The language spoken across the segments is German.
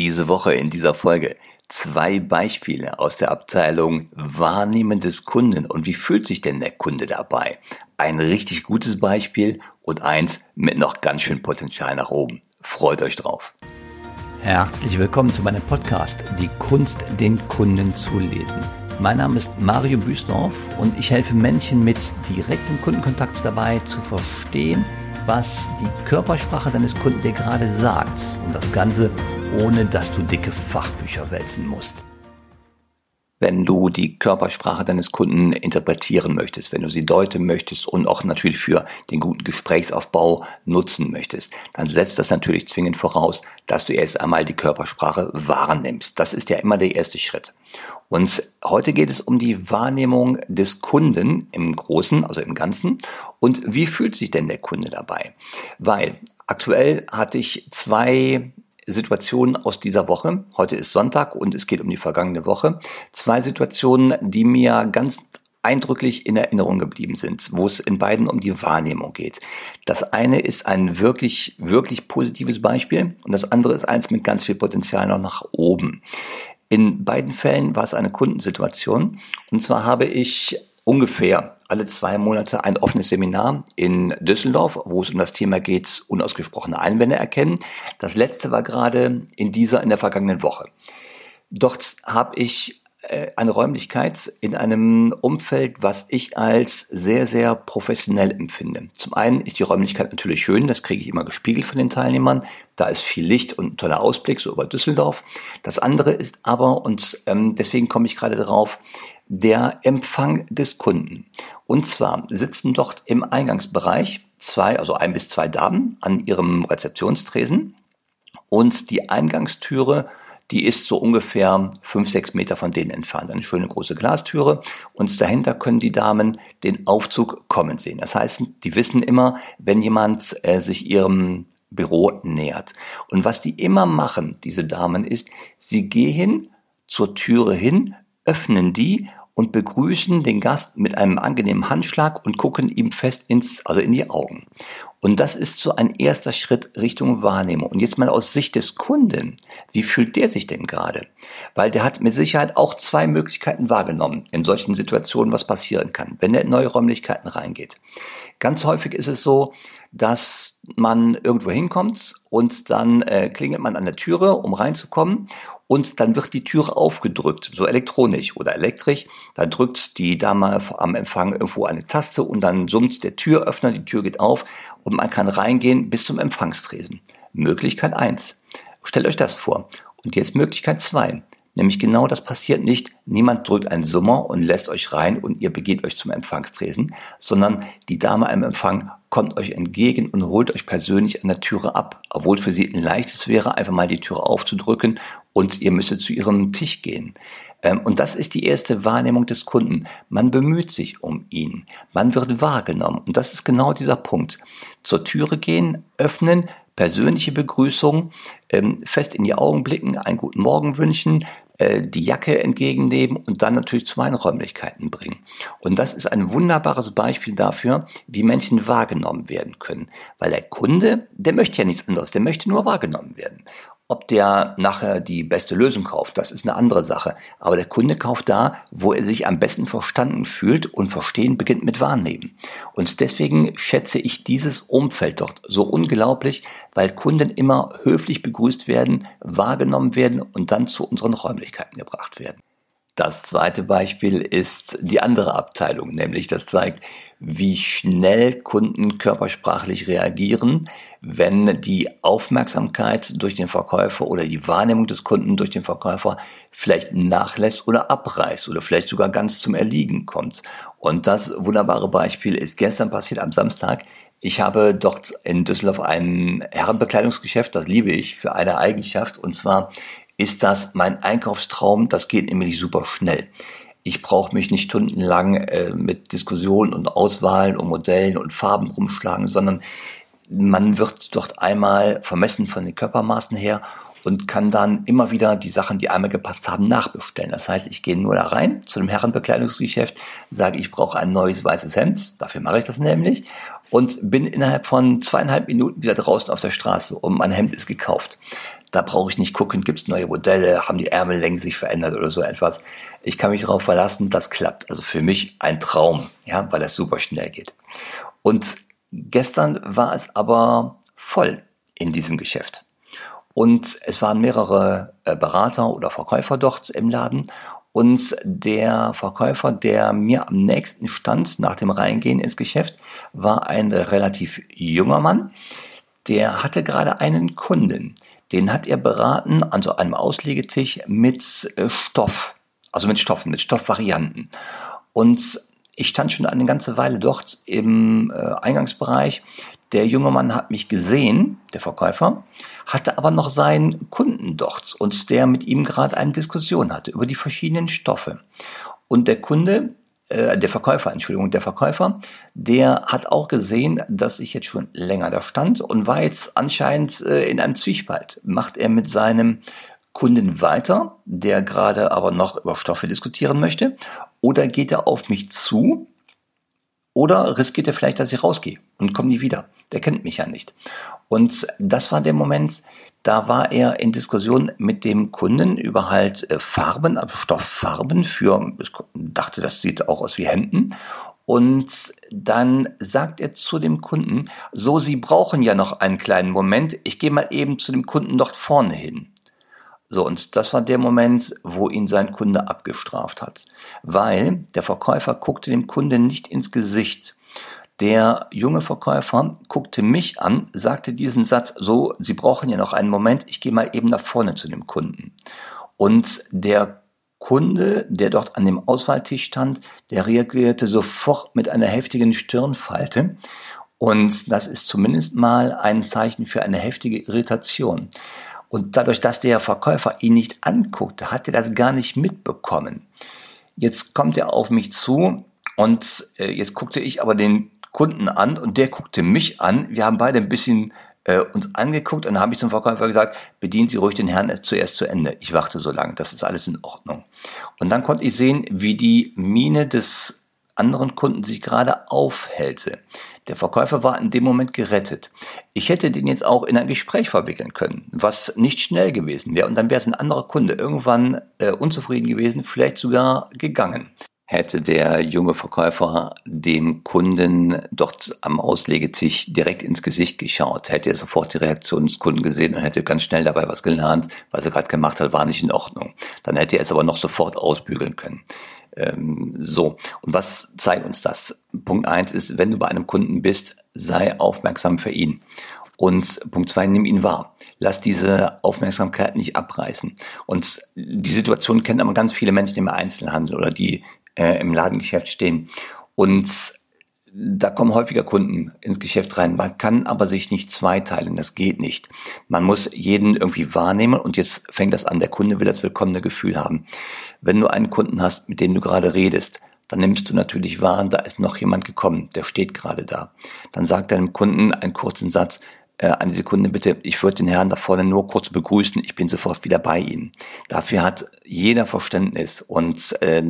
Diese Woche in dieser Folge zwei Beispiele aus der Abteilung Wahrnehmen des Kunden und wie fühlt sich denn der Kunde dabei? Ein richtig gutes Beispiel und eins mit noch ganz schön Potenzial nach oben. Freut euch drauf. Herzlich willkommen zu meinem Podcast Die Kunst, den Kunden zu lesen. Mein Name ist Mario Büsdorf und ich helfe Menschen mit direktem Kundenkontakt dabei zu verstehen, was die Körpersprache deines Kunden dir gerade sagt und das Ganze ohne dass du dicke Fachbücher wälzen musst. Wenn du die Körpersprache deines Kunden interpretieren möchtest, wenn du sie deuten möchtest und auch natürlich für den guten Gesprächsaufbau nutzen möchtest, dann setzt das natürlich zwingend voraus, dass du erst einmal die Körpersprache wahrnimmst. Das ist ja immer der erste Schritt. Und heute geht es um die Wahrnehmung des Kunden im Großen, also im Ganzen. Und wie fühlt sich denn der Kunde dabei? Weil aktuell hatte ich zwei Situationen aus dieser Woche. Heute ist Sonntag und es geht um die vergangene Woche. Zwei Situationen, die mir ganz eindrücklich in Erinnerung geblieben sind, wo es in beiden um die Wahrnehmung geht. Das eine ist ein wirklich, wirklich positives Beispiel und das andere ist eins mit ganz viel Potenzial noch nach oben. In beiden Fällen war es eine Kundensituation und zwar habe ich ungefähr alle zwei Monate ein offenes Seminar in Düsseldorf, wo es um das Thema geht, unausgesprochene Einwände erkennen. Das letzte war gerade in dieser, in der vergangenen Woche. Dort habe ich eine Räumlichkeit in einem Umfeld, was ich als sehr, sehr professionell empfinde. Zum einen ist die Räumlichkeit natürlich schön, das kriege ich immer gespiegelt von den Teilnehmern. Da ist viel Licht und ein toller Ausblick, so über Düsseldorf. Das andere ist aber, und ähm, deswegen komme ich gerade darauf, der Empfang des Kunden. Und zwar sitzen dort im Eingangsbereich zwei, also ein bis zwei Damen an ihrem Rezeptionstresen und die Eingangstüre die ist so ungefähr fünf, sechs Meter von denen entfernt. Eine schöne große Glastüre. Und dahinter können die Damen den Aufzug kommen sehen. Das heißt, die wissen immer, wenn jemand äh, sich ihrem Büro nähert. Und was die immer machen, diese Damen, ist, sie gehen zur Türe hin, öffnen die und begrüßen den Gast mit einem angenehmen Handschlag und gucken ihm fest ins, also in die Augen. Und das ist so ein erster Schritt Richtung Wahrnehmung. Und jetzt mal aus Sicht des Kunden. Wie fühlt der sich denn gerade? Weil der hat mit Sicherheit auch zwei Möglichkeiten wahrgenommen, in solchen Situationen was passieren kann, wenn er in neue Räumlichkeiten reingeht. Ganz häufig ist es so, dass man irgendwo hinkommt und dann äh, klingelt man an der Türe, um reinzukommen und dann wird die Türe aufgedrückt, so elektronisch oder elektrisch. Da drückt die Dame am Empfang irgendwo eine Taste und dann summt der Türöffner, die Tür geht auf und man kann reingehen bis zum Empfangstresen. Möglichkeit eins. Stellt euch das vor. Und jetzt Möglichkeit zwei. Nämlich genau das passiert nicht. Niemand drückt einen Summer und lässt euch rein und ihr begeht euch zum Empfangstresen, sondern die Dame am Empfang kommt euch entgegen und holt euch persönlich an der Türe ab, obwohl für sie ein leichtes wäre, einfach mal die Türe aufzudrücken und ihr müsstet zu ihrem Tisch gehen. Ähm, und das ist die erste Wahrnehmung des Kunden. Man bemüht sich um ihn. Man wird wahrgenommen. Und das ist genau dieser Punkt. Zur Türe gehen, öffnen, persönliche Begrüßung, ähm, fest in die Augen blicken, einen guten Morgen wünschen, äh, die Jacke entgegennehmen und dann natürlich zu meinen Räumlichkeiten bringen. Und das ist ein wunderbares Beispiel dafür, wie Menschen wahrgenommen werden können. Weil der Kunde, der möchte ja nichts anderes, der möchte nur wahrgenommen werden. Ob der nachher die beste Lösung kauft, das ist eine andere Sache. Aber der Kunde kauft da, wo er sich am besten verstanden fühlt und Verstehen beginnt mit Wahrnehmen. Und deswegen schätze ich dieses Umfeld dort so unglaublich, weil Kunden immer höflich begrüßt werden, wahrgenommen werden und dann zu unseren Räumlichkeiten gebracht werden. Das zweite Beispiel ist die andere Abteilung, nämlich das zeigt, wie schnell Kunden körpersprachlich reagieren, wenn die Aufmerksamkeit durch den Verkäufer oder die Wahrnehmung des Kunden durch den Verkäufer vielleicht nachlässt oder abreißt oder vielleicht sogar ganz zum Erliegen kommt. Und das wunderbare Beispiel ist gestern passiert am Samstag. Ich habe dort in Düsseldorf ein Herrenbekleidungsgeschäft, das liebe ich für eine Eigenschaft, und zwar ist das mein Einkaufstraum. Das geht nämlich super schnell. Ich brauche mich nicht stundenlang äh, mit Diskussionen und Auswahlen und Modellen und Farben rumschlagen, sondern man wird dort einmal vermessen von den Körpermaßen her und kann dann immer wieder die Sachen, die einmal gepasst haben, nachbestellen. Das heißt, ich gehe nur da rein zu dem Herrenbekleidungsgeschäft, sage, ich brauche ein neues weißes Hemd, dafür mache ich das nämlich, und bin innerhalb von zweieinhalb Minuten wieder draußen auf der Straße und mein Hemd ist gekauft. Da brauche ich nicht gucken, gibt es neue Modelle, haben die Ärmellängen sich verändert oder so etwas. Ich kann mich darauf verlassen, das klappt. Also für mich ein Traum, ja, weil das super schnell geht. Und gestern war es aber voll in diesem Geschäft. Und es waren mehrere äh, Berater oder Verkäufer dort im Laden. Und der Verkäufer, der mir am nächsten stand nach dem Reingehen ins Geschäft, war ein relativ junger Mann. Der hatte gerade einen Kunden. Den hat er beraten an so einem Auslegetisch mit äh, Stoff. Also mit Stoffen, mit Stoffvarianten. Und ich stand schon eine ganze Weile dort im äh, Eingangsbereich. Der junge Mann hat mich gesehen, der Verkäufer, hatte aber noch seinen Kunden dort und der mit ihm gerade eine Diskussion hatte über die verschiedenen Stoffe. Und der Kunde, äh, der Verkäufer, Entschuldigung, der Verkäufer, der hat auch gesehen, dass ich jetzt schon länger da stand und war jetzt anscheinend äh, in einem Zwiespalt. Macht er mit seinem Kunden weiter, der gerade aber noch über Stoffe diskutieren möchte, oder geht er auf mich zu oder riskiert er vielleicht, dass ich rausgehe und komme nie wieder. Der kennt mich ja nicht. Und das war der Moment, da war er in Diskussion mit dem Kunden über halt äh, Farben, also Stofffarben für, ich dachte, das sieht auch aus wie Hemden. Und dann sagt er zu dem Kunden, so, Sie brauchen ja noch einen kleinen Moment, ich gehe mal eben zu dem Kunden dort vorne hin. So, und das war der Moment, wo ihn sein Kunde abgestraft hat. Weil der Verkäufer guckte dem Kunden nicht ins Gesicht. Der junge Verkäufer guckte mich an, sagte diesen Satz, so, Sie brauchen ja noch einen Moment, ich gehe mal eben nach vorne zu dem Kunden. Und der Kunde, der dort an dem Auswahltisch stand, der reagierte sofort mit einer heftigen Stirnfalte. Und das ist zumindest mal ein Zeichen für eine heftige Irritation. Und dadurch, dass der Verkäufer ihn nicht anguckte, hat er das gar nicht mitbekommen. Jetzt kommt er auf mich zu und äh, jetzt guckte ich aber den Kunden an und der guckte mich an. Wir haben beide ein bisschen äh, uns angeguckt und dann habe ich zum Verkäufer gesagt, bedienen Sie ruhig den Herrn zuerst zu Ende. Ich warte so lange, das ist alles in Ordnung. Und dann konnte ich sehen, wie die Miene des anderen Kunden sich gerade aufhellte. Der Verkäufer war in dem Moment gerettet. Ich hätte den jetzt auch in ein Gespräch verwickeln können, was nicht schnell gewesen wäre. Und dann wäre es ein anderer Kunde irgendwann äh, unzufrieden gewesen, vielleicht sogar gegangen. Hätte der junge Verkäufer dem Kunden dort am Auslegetisch direkt ins Gesicht geschaut, hätte er sofort die Reaktion des Kunden gesehen und hätte ganz schnell dabei was gelernt, was er gerade gemacht hat, war nicht in Ordnung. Dann hätte er es aber noch sofort ausbügeln können. Ähm, so, und was zeigt uns das? Punkt eins ist, wenn du bei einem Kunden bist, sei aufmerksam für ihn. Und Punkt zwei, nimm ihn wahr. Lass diese Aufmerksamkeit nicht abreißen. Und die Situation kennen aber ganz viele Menschen im Einzelhandel oder die äh, im Ladengeschäft stehen. Und da kommen häufiger Kunden ins Geschäft rein. Man kann aber sich nicht zweiteilen. Das geht nicht. Man muss jeden irgendwie wahrnehmen und jetzt fängt das an. Der Kunde will das willkommene Gefühl haben. Wenn du einen Kunden hast, mit dem du gerade redest, dann nimmst du natürlich wahr, da ist noch jemand gekommen, der steht gerade da. Dann sag deinem Kunden einen kurzen Satz, äh, eine Sekunde bitte, ich würde den Herrn da vorne nur kurz begrüßen, ich bin sofort wieder bei Ihnen. Dafür hat jeder Verständnis und äh,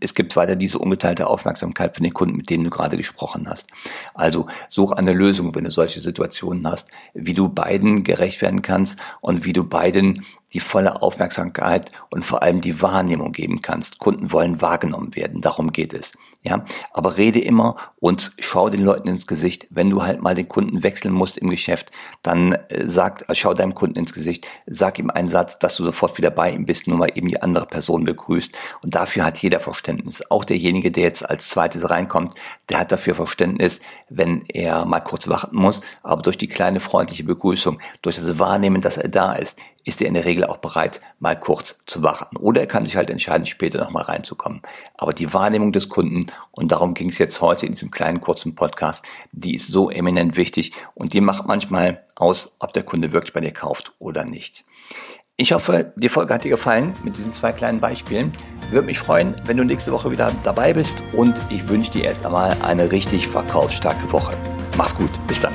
es gibt weiter diese ungeteilte Aufmerksamkeit für den Kunden, mit dem du gerade gesprochen hast. Also such eine Lösung, wenn du solche Situationen hast, wie du beiden gerecht werden kannst und wie du beiden die volle Aufmerksamkeit und vor allem die Wahrnehmung geben kannst. Kunden wollen wahrgenommen werden, darum geht es. Ja, aber rede immer und schau den Leuten ins Gesicht. Wenn du halt mal den Kunden wechseln musst im Geschäft, dann äh, sag, schau deinem Kunden ins Gesicht, sag ihm einen Satz, dass du sofort wieder bei ihm bist, nur mal eben die andere Person begrüßt. Und dafür hat jeder Verständnis. Auch derjenige, der jetzt als zweites reinkommt, der hat dafür Verständnis, wenn er mal kurz warten muss. Aber durch die kleine freundliche Begrüßung, durch das Wahrnehmen, dass er da ist, ist er in der Regel auch bereit, mal kurz zu warten. Oder er kann sich halt entscheiden, später nochmal reinzukommen. Aber die Wahrnehmung des Kunden, und darum ging es jetzt heute in diesem kleinen kurzen Podcast, die ist so eminent wichtig und die macht manchmal aus, ob der Kunde wirklich bei dir kauft oder nicht. Ich hoffe, die Folge hat dir gefallen mit diesen zwei kleinen Beispielen. Würde mich freuen, wenn du nächste Woche wieder dabei bist und ich wünsche dir erst einmal eine richtig verkaufsstarke Woche. Mach's gut, bis dann.